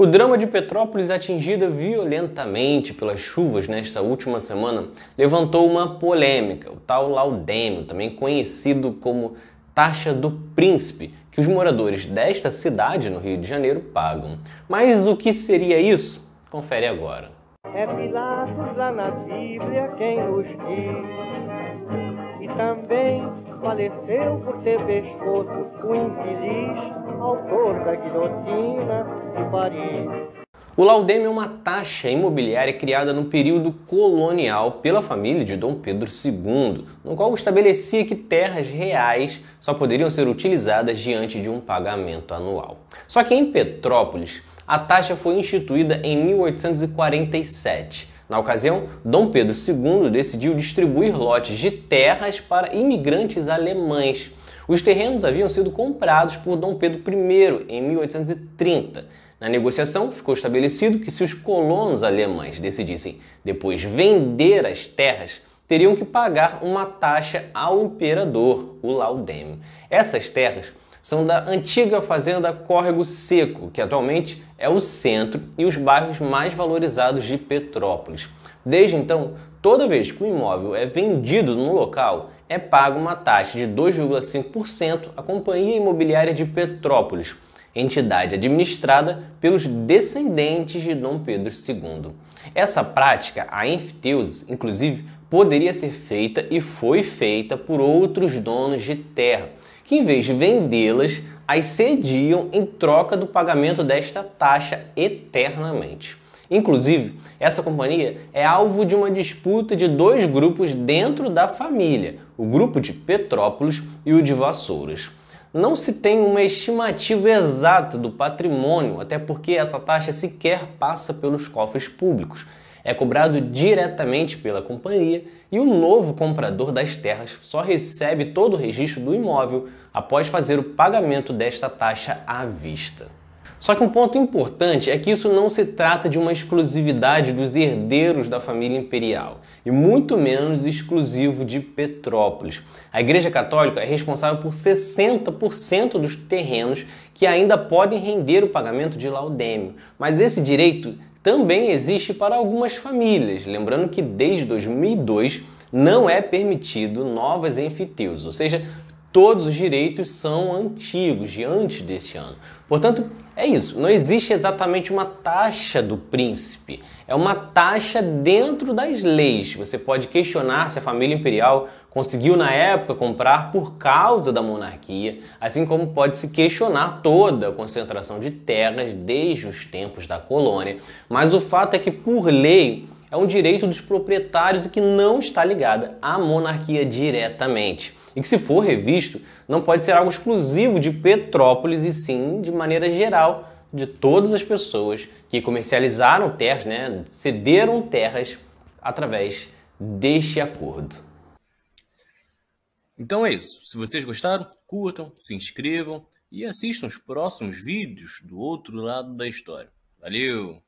O drama de Petrópolis, atingida violentamente pelas chuvas nesta última semana, levantou uma polêmica, o tal laudêmio, também conhecido como taxa do príncipe, que os moradores desta cidade no Rio de Janeiro pagam. Mas o que seria isso? Confere agora. É Pilatos lá na Bíblia quem e também faleceu por ter pescoço o infeliz autor da guilhotina de Paris. O laudêmio é uma taxa imobiliária criada no período colonial pela família de Dom Pedro II, no qual estabelecia que terras reais só poderiam ser utilizadas diante de um pagamento anual. Só que em Petrópolis, a taxa foi instituída em 1847. Na ocasião, Dom Pedro II decidiu distribuir lotes de terras para imigrantes alemães. Os terrenos haviam sido comprados por Dom Pedro I em 1830. Na negociação, ficou estabelecido que se os colonos alemães decidissem depois vender as terras, teriam que pagar uma taxa ao imperador, o laudêmio. Essas terras são da antiga fazenda Córrego Seco, que atualmente é o centro e os bairros mais valorizados de Petrópolis. Desde então, toda vez que o imóvel é vendido no local, é pago uma taxa de 2,5% à Companhia Imobiliária de Petrópolis, entidade administrada pelos descendentes de Dom Pedro II. Essa prática, a enfiteuse, inclusive, poderia ser feita e foi feita por outros donos de terra, que em vez de vendê-las, as cediam em troca do pagamento desta taxa eternamente. Inclusive, essa companhia é alvo de uma disputa de dois grupos dentro da família, o grupo de Petrópolis e o de Vassouras. Não se tem uma estimativa exata do patrimônio, até porque essa taxa sequer passa pelos cofres públicos é cobrado diretamente pela companhia e o novo comprador das terras só recebe todo o registro do imóvel após fazer o pagamento desta taxa à vista. Só que um ponto importante é que isso não se trata de uma exclusividade dos herdeiros da família imperial, e muito menos exclusivo de Petrópolis. A Igreja Católica é responsável por 60% dos terrenos que ainda podem render o pagamento de laudêmio, mas esse direito também existe para algumas famílias, lembrando que desde 2002 não é permitido novas enfiteus, ou seja, todos os direitos são antigos, de antes deste ano. Portanto, é isso. Não existe exatamente uma taxa do príncipe. É uma taxa dentro das leis. Você pode questionar se a família imperial conseguiu na época comprar por causa da monarquia, assim como pode se questionar toda a concentração de terras desde os tempos da colônia. Mas o fato é que, por lei, é um direito dos proprietários e que não está ligada à monarquia diretamente. E que, se for revisto, não pode ser algo exclusivo de Petrópolis e sim de maneira geral de todas as pessoas que comercializaram terras, né, cederam terras através deste acordo. Então é isso. Se vocês gostaram, curtam, se inscrevam e assistam os próximos vídeos do outro lado da história. Valeu!